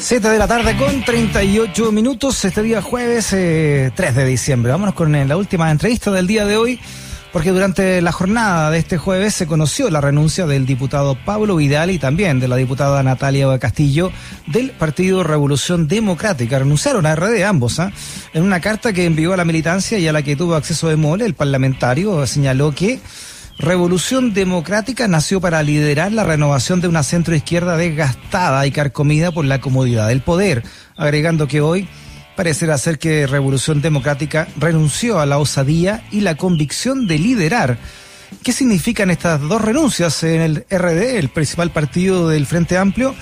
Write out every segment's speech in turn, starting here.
7 de la tarde con 38 minutos, este día jueves eh, 3 de diciembre. Vámonos con eh, la última entrevista del día de hoy, porque durante la jornada de este jueves se conoció la renuncia del diputado Pablo Vidal y también de la diputada Natalia Castillo del Partido Revolución Democrática. Renunciaron a RD ambos, ¿ah? en una carta que envió a la militancia y a la que tuvo acceso de mole, el parlamentario señaló que Revolución Democrática nació para liderar la renovación de una centroizquierda desgastada y carcomida por la comodidad del poder, agregando que hoy parecerá ser que Revolución Democrática renunció a la osadía y la convicción de liderar. ¿Qué significan estas dos renuncias en el RD, el principal partido del Frente Amplio?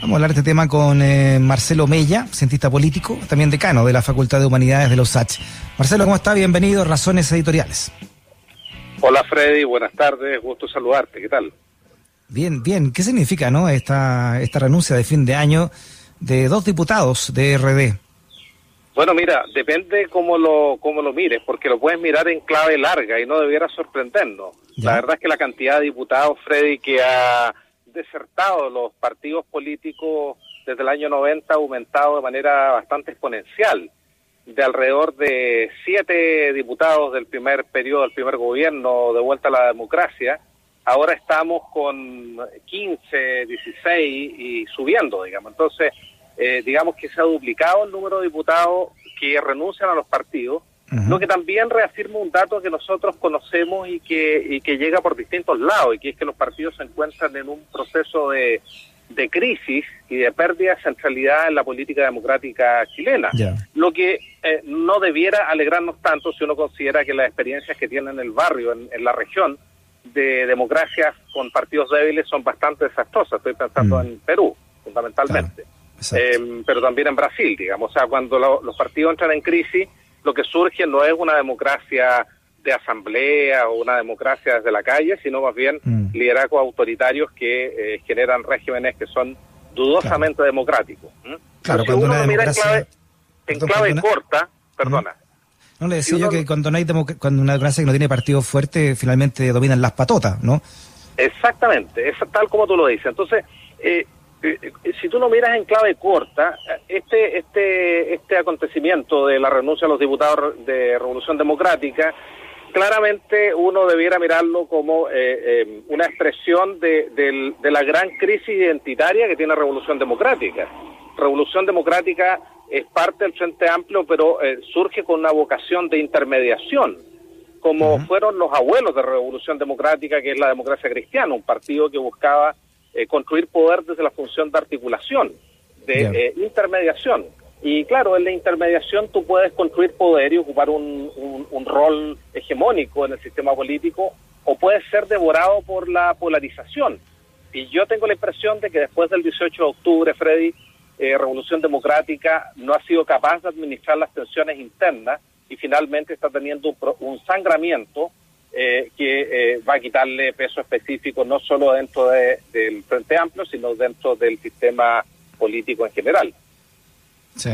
Vamos a hablar de este tema con eh, Marcelo Mella, cientista político, también decano de la Facultad de Humanidades de los USACH. Marcelo, ¿cómo está? Bienvenido a Razones Editoriales. Hola Freddy, buenas tardes, gusto saludarte, ¿qué tal? Bien, bien, ¿qué significa no esta, esta renuncia de fin de año de dos diputados de RD? Bueno, mira, depende cómo lo, cómo lo mires, porque lo puedes mirar en clave larga y no debiera sorprendernos. Ya. La verdad es que la cantidad de diputados, Freddy, que ha desertado los partidos políticos desde el año 90 ha aumentado de manera bastante exponencial. De alrededor de siete diputados del primer periodo, del primer gobierno de vuelta a la democracia, ahora estamos con 15, 16 y subiendo, digamos. Entonces, eh, digamos que se ha duplicado el número de diputados que renuncian a los partidos, lo que también reafirma un dato que nosotros conocemos y que, y que llega por distintos lados, y que es que los partidos se encuentran en un proceso de, de crisis y de pérdida de centralidad en la política democrática chilena. Lo que eh, no debiera alegrarnos tanto si uno considera que las experiencias que tiene en el barrio, en, en la región, de democracias con partidos débiles son bastante desastrosas. Estoy pensando Mm. en Perú, fundamentalmente. Eh, pero también en Brasil, digamos. O sea, cuando lo- los partidos entran en crisis, lo que surge no es una democracia de asamblea o una democracia desde la calle, sino más bien Mm. liderazgos autoritarios que eh, generan regímenes que son dudosamente democráticos. Claro, cuando uno una mira en clave, en Perdón, clave cuando una- corta, perdona, No le decía yo que cuando no hay cuando una democracia que no tiene partido fuerte, finalmente dominan las patotas, ¿no? Exactamente, es tal como tú lo dices. Entonces, eh, eh, si tú lo miras en clave corta, este este este acontecimiento de la renuncia a los diputados de Revolución Democrática, claramente uno debiera mirarlo como eh, eh, una expresión de, del- de la gran crisis identitaria que tiene Revolución Democrática. Revolución Democrática es parte del Frente Amplio, pero eh, surge con una vocación de intermediación como fueron los abuelos de Revolución Democrática, que es la democracia cristiana, un partido que buscaba eh, construir poder desde la función de articulación, de Ya. eh, intermediación. Y claro, en la intermediación tú puedes construir poder y ocupar un, un- rol hegemónico en el sistema político, o puedes ser devorado por la polarización. Y yo tengo la impresión de que después del 18 de octubre, Freddy, eh, Revolución Democrática no ha sido capaz de administrar las tensiones internas y finalmente está teniendo un, un sangramiento eh, que eh, va a quitarle peso específico no solo dentro de- del Frente Amplio, sino dentro del sistema político en general. Sí.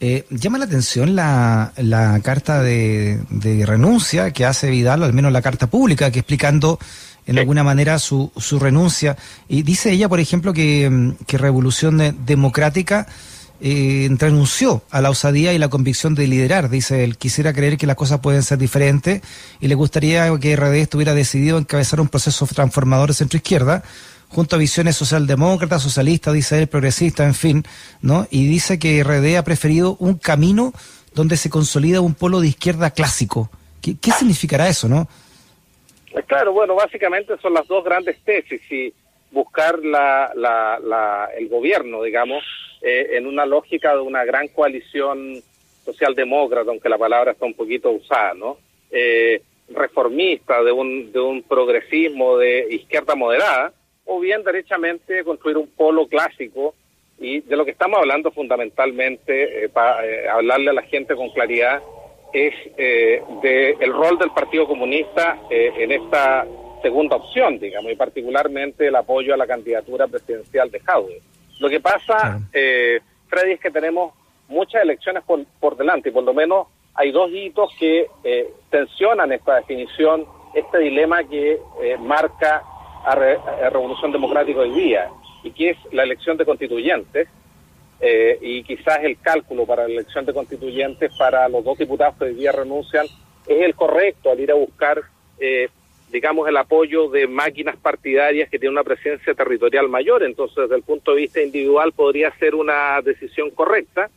Eh, llama la atención la, la carta de, de renuncia que hace Vidal, o al menos la carta pública, que explicando en Sí. alguna manera su, su renuncia. Y dice ella, por ejemplo, que, mm, que Revolución de- Democrática eh, renunció a la osadía y la convicción de liderar. Dice él, quisiera creer que las cosas pueden ser diferentes y le gustaría que RD estuviera decidido a encabezar un proceso transformador de centro-izquierda junto a visiones socialdemócratas, socialistas, dice él, progresistas, en fin, ¿no? Y dice que RD ha preferido un camino donde se consolida un polo de izquierda clásico. ¿Qué, significará eso, no? Eh, Claro, bueno, básicamente son las dos grandes tesis y buscar la, la, la- el gobierno, digamos, eh, en una lógica de una gran coalición socialdemócrata, aunque la palabra está un poquito usada, ¿no? Eh, reformista, de un, de un progresismo de izquierda moderada, o bien derechamente construir un polo clásico y de lo que estamos hablando fundamentalmente, para hablarle a la gente con claridad, es eh, de el rol del Partido Comunista eh, en esta segunda opción, digamos, y particularmente el apoyo a la candidatura presidencial de Jaude. Lo que pasa, eh, Freddy, es que tenemos muchas elecciones por, por delante y por lo menos hay dos hitos que eh, tensionan esta definición, este dilema que eh, marca a, Re- a Revolución Democrática hoy día y que es la elección de constituyentes eh, y quizás el cálculo para la elección de constituyentes para los dos diputados que hoy día renuncian es el correcto al ir a buscar, eh, digamos, el apoyo de máquinas partidarias que tienen una presencia territorial mayor. Entonces, desde el punto de vista individual podría ser una decisión correcta,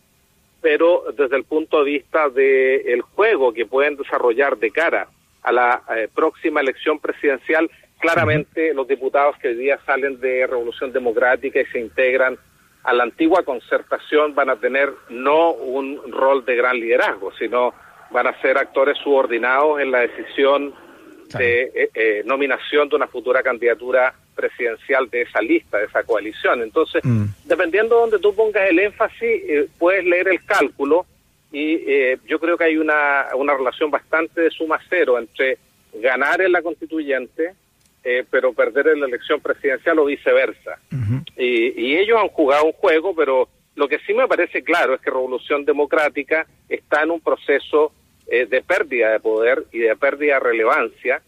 pero desde el punto de vista del juego que pueden desarrollar de cara a la eh, próxima elección presidencial, claramente los diputados que hoy día salen de Revolución Democrática y se integran a la antigua concertación van a tener no un rol de gran liderazgo, sino van a ser actores subordinados en la decisión de eh, eh, nominación de una futura candidatura presidencial de esa lista, de esa coalición. Entonces, mm. dependiendo de donde tú pongas el énfasis, eh, puedes leer el cálculo y yo creo que hay una, una relación bastante de suma cero entre ganar en la constituyente, pero perder en la elección presidencial o viceversa. y, y ellos han jugado un juego, pero lo que sí me parece claro es que Revolución Democrática está en un proceso eh, de pérdida de poder y de pérdida de relevancia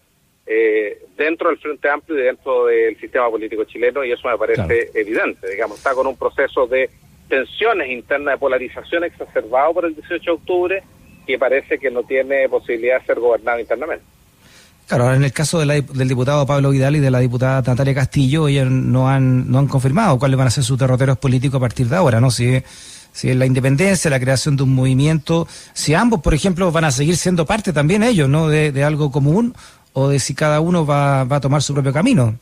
eh, dentro del Frente Amplio y dentro del sistema político chileno y eso me parece evidente, digamos, está con un proceso de tensiones internas de polarización exacerbado por el 18 de octubre que parece que no tiene posibilidad de ser gobernado internamente. Claro, en el caso del diputado Pablo Vidal y de la diputada Natalia Castillo, ellos no han, no han confirmado cuáles van a ser sus derroteros políticos a partir de ahora, ¿no? Si si es la independencia, la creación de un movimiento, si ambos, por ejemplo, van a seguir siendo parte también ellos, ¿no? De, algo común o de si cada uno va, va a tomar su propio camino.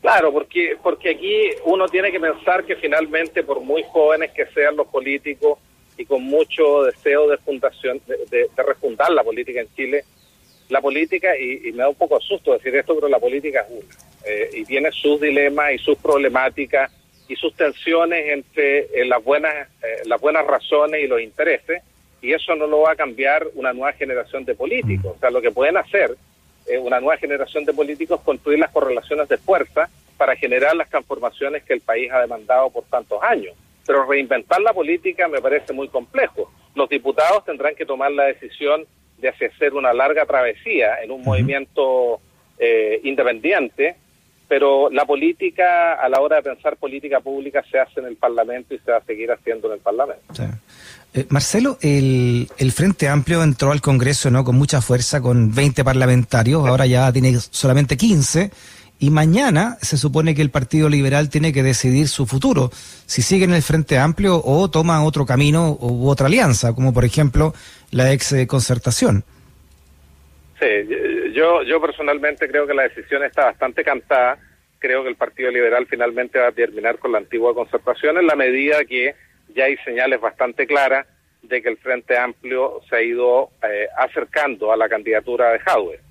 Claro, porque, porque aquí uno tiene que pensar que finalmente, por muy jóvenes que sean los políticos y con mucho deseo de fundación, de, refundar la política en Chile, la política, y, me da un poco susto decir esto, pero la política es una, eh, y tiene sus dilemas y sus problemáticas y sus tensiones entre eh, las buenas eh, las buenas razones y los intereses y eso no lo va a cambiar una nueva generación de políticos. O sea, lo que pueden hacer una nueva generación de políticos es construir las correlaciones de fuerza para generar las transformaciones que el país ha demandado por tantos años. Pero reinventar la política me parece muy complejo. Los diputados tendrán que tomar la decisión de hacer una larga travesía en un movimiento independiente pero la política, a la hora de pensar política pública, se hace en el Parlamento y se va a seguir haciendo en el Parlamento. Eh, Marcelo, el, el, Frente Amplio entró al Congreso no con mucha fuerza, con 20 parlamentarios, ahora ya tiene solamente 15, y mañana se supone que el Partido Liberal tiene que decidir su futuro, si sigue en el Frente Amplio o toma otro camino u otra alianza, como por ejemplo la ex concertación. Sí, yo, yo personalmente creo que la decisión está bastante cantada. Creo que el Partido Liberal finalmente va a terminar con la antigua concertación en la medida que ya hay señales bastante claras de que el Frente Amplio se ha ido eh, acercando a la candidatura de Jadwe.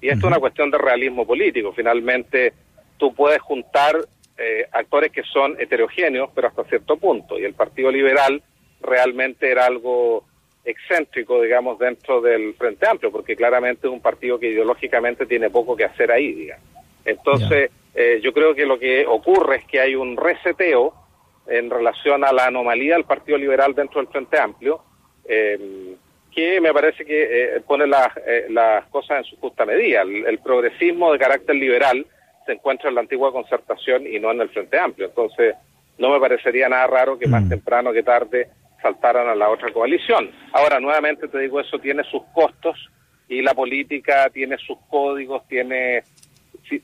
Y esto es una cuestión de realismo político. Finalmente, tú puedes juntar eh, actores que son heterogéneos, pero hasta cierto punto. Y el Partido Liberal realmente era algo excéntrico, digamos, dentro del Frente Amplio, porque claramente es un partido que ideológicamente tiene poco que hacer ahí, digamos. Entonces, eh, yo creo que lo que ocurre es que hay un reseteo en relación a la anomalía del Partido Liberal dentro del Frente Amplio, eh, que me parece que eh, pone las, las cosas en su justa medida. El, progresismo de carácter liberal se encuentra en la antigua concertación y no en el Frente Amplio. Entonces, no me parecería nada raro que más mm. temprano que tarde saltaran a la otra coalición. Ahora, nuevamente te digo, eso tiene sus costos y la política tiene sus códigos, tiene,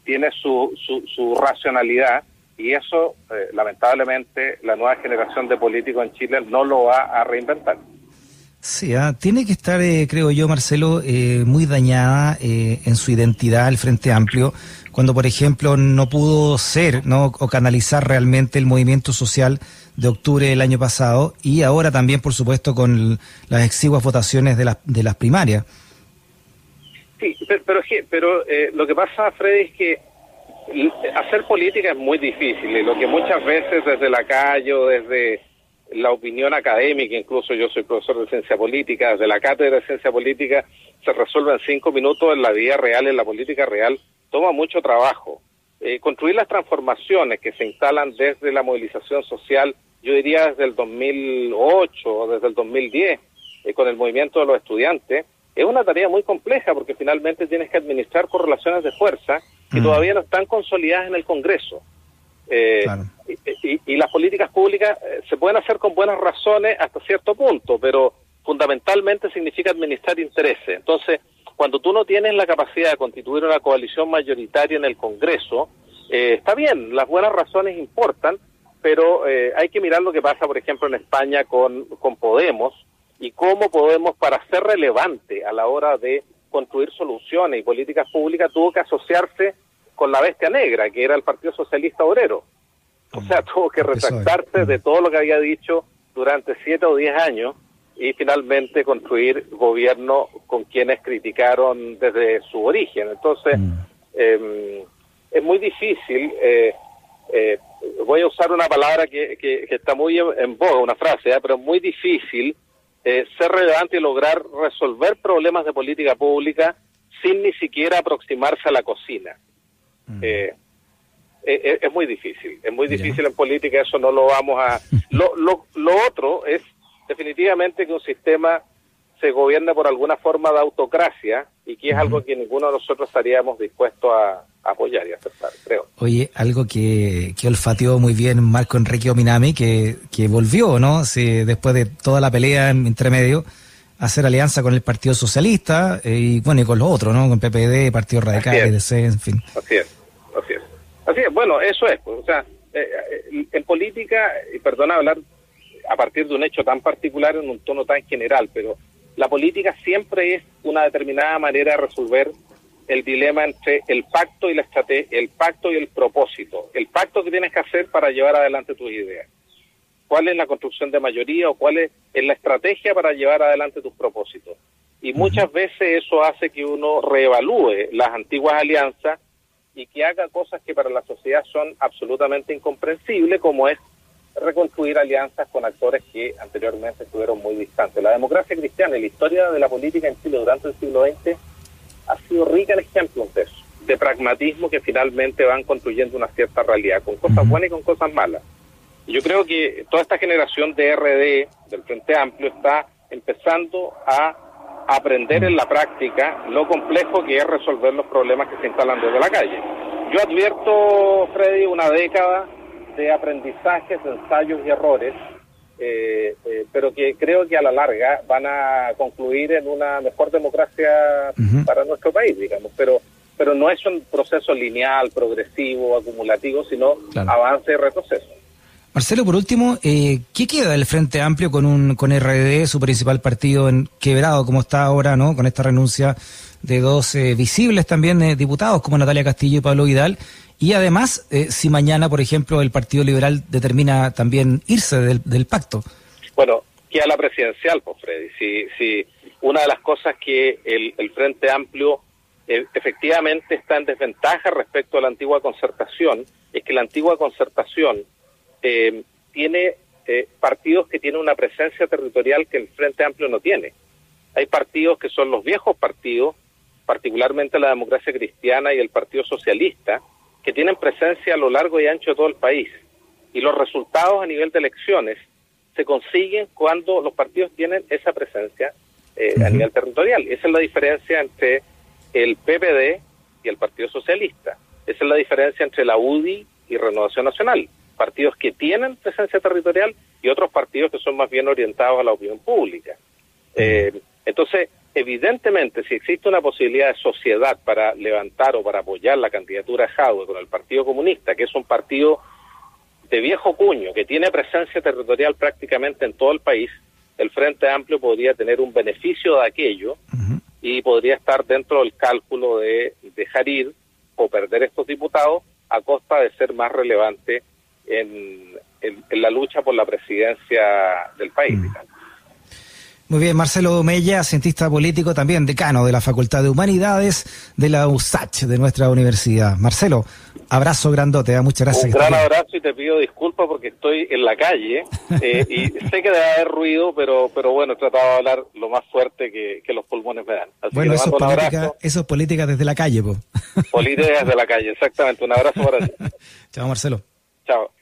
tiene su, su, racionalidad y eso, eh, lamentablemente, la nueva generación de políticos en Chile no lo va a reinventar. Sí, ah, tiene que estar, eh, creo yo, Marcelo, eh, muy dañada en su identidad el Frente Amplio, cuando, por ejemplo, no pudo ser ¿no? o canalizar realmente el movimiento social de octubre del año pasado y ahora también, por supuesto, con las exiguas votaciones de, las de las primarias. Sí, pero, pero, eh, lo que pasa, Freddy, es que hacer política es muy difícil y lo que muchas veces desde la calle o desde la opinión académica, incluso yo soy profesor de ciencia política, desde la cátedra de ciencia política se resuelve en cinco minutos en la vida real, en la política real, toma mucho trabajo. Eh, construir las transformaciones que se instalan desde la movilización social yo diría desde el 2008 o desde el 2010, eh, con el movimiento de los estudiantes, es una tarea muy compleja porque finalmente tienes que administrar correlaciones de fuerza que mm. todavía no están consolidadas en el Congreso. Eh, y, las políticas públicas eh, se pueden hacer con buenas razones hasta cierto punto, pero fundamentalmente significa administrar intereses. Entonces, cuando tú no tienes la capacidad de constituir una coalición mayoritaria en el Congreso, eh, está bien, las buenas razones importan, pero eh, hay que mirar lo que pasa, por ejemplo, en España con, con Podemos y cómo Podemos, para ser relevante a la hora de construir soluciones y políticas públicas, tuvo que asociarse con la bestia negra, que era el Partido Socialista Obrero. O sea, mm. tuvo que retractarse de mm. todo lo que había dicho durante siete o diez años y finalmente construir gobierno con quienes criticaron desde su origen. Entonces, mm. em, es muy difícil eh, eh, voy a usar una palabra que, que, está muy en, boga, una frase, ¿eh? pero es muy difícil eh, ser relevante y lograr resolver problemas de política pública sin ni siquiera aproximarse a la cocina. Mm. Eh, es muy difícil, es muy difícil en política, eso no lo vamos a... Lo, lo, lo otro es definitivamente que un sistema se gobierna por alguna forma de autocracia y que es algo que ninguno de nosotros estaríamos dispuestos a, apoyar y aceptar, creo. Oye, algo que, que olfateó muy bien Marco Enrique Ominami, que, que volvió, ¿no? Sí, después de toda la pelea en entremedio, a hacer alianza con el Partido Socialista eh, y bueno, y con los otros, ¿no? Con PPD, Partido Radical, EDC, en fin. Así es, así es. Así es, bueno, eso es, pues, o sea, eh, eh, en política, y perdona hablar a partir de un hecho tan particular en un tono tan general, pero la política siempre es una determinada manera de resolver el dilema entre el pacto y la estrategia, el pacto y el propósito, el pacto que tienes que hacer para llevar adelante tus ideas. ¿Cuál es la construcción de mayoría o cuál es, la estrategia para llevar adelante tus propósitos? Y muchas veces eso hace que uno reevalúe las antiguas alianzas y que haga cosas que para la sociedad son absolutamente incomprensibles, como es reconstruir alianzas con actores que anteriormente estuvieron muy distantes. La democracia cristiana y la historia de la política en Chile durante el siglo XX ha sido rica en ejemplos de eso, de pragmatismo que finalmente van construyendo una cierta realidad, con cosas buenas y con cosas malas. Y yo creo que toda esta generación de RD, del Frente Amplio, está empezando a aprender en la práctica lo complejo que es resolver los problemas que se instalan desde la calle. Yo advierto, Freddy, una década de aprendizajes, ensayos y errores, eh, eh, pero que creo que a la larga van a concluir en una mejor democracia para nuestro país, digamos. Pero pero no es un proceso lineal, progresivo, acumulativo, sino avance y retroceso. Marcelo, por último, eh, ¿qué queda del Frente Amplio con un con RD, su principal partido en quebrado como está ahora, no, con esta renuncia de dos visibles también diputados como Natalia Castillo y Pablo Vidal? Y además, eh, si mañana, por ejemplo, el Partido Liberal determina también irse del, pacto. Bueno, a la presidencial, pues Freddy. Si, si una de las cosas que el, Frente Amplio eh, efectivamente está en desventaja respecto a la antigua concertación es que la antigua concertación eh, tiene partidos que tienen una presencia territorial que el Frente Amplio no tiene. Hay partidos que son los viejos partidos, particularmente la democracia cristiana y el Partido Socialista, que tienen presencia a lo largo y ancho de todo el país. Y los resultados a nivel de elecciones se consiguen cuando los partidos tienen esa presencia eh, a nivel territorial. Esa es la diferencia entre el PPD y el Partido Socialista. Esa es la diferencia entre la UDI y Renovación Nacional. Partidos que tienen presencia territorial y otros partidos que son más bien orientados a la opinión pública. Eh, entonces, evidentemente, si existe una posibilidad de sociedad para levantar o para apoyar la candidatura de Jadwe con el Partido Comunista, que es un partido de viejo cuño, que tiene presencia territorial prácticamente en todo el país, el Frente Amplio podría tener un beneficio de aquello y podría estar dentro del cálculo de dejar ir o perder estos diputados a costa de ser más relevante en, la lucha por la presidencia del país. Muy bien, Marcelo Mella, cientista político, también decano de la Facultad de Humanidades de la USACH de nuestra universidad. Marcelo, abrazo grandote, ¿eh? muchas gracias. Un gran abrazo y te pido disculpas porque estoy en la calle eh, y sé que debe haber ruido, pero pero bueno, he tratado de hablar lo más fuerte que, los pulmones me dan. bueno, eso es, política, eso es política desde la calle, po. Política desde la calle, exactamente. Un abrazo para ti. Chao, Marcelo. Chao.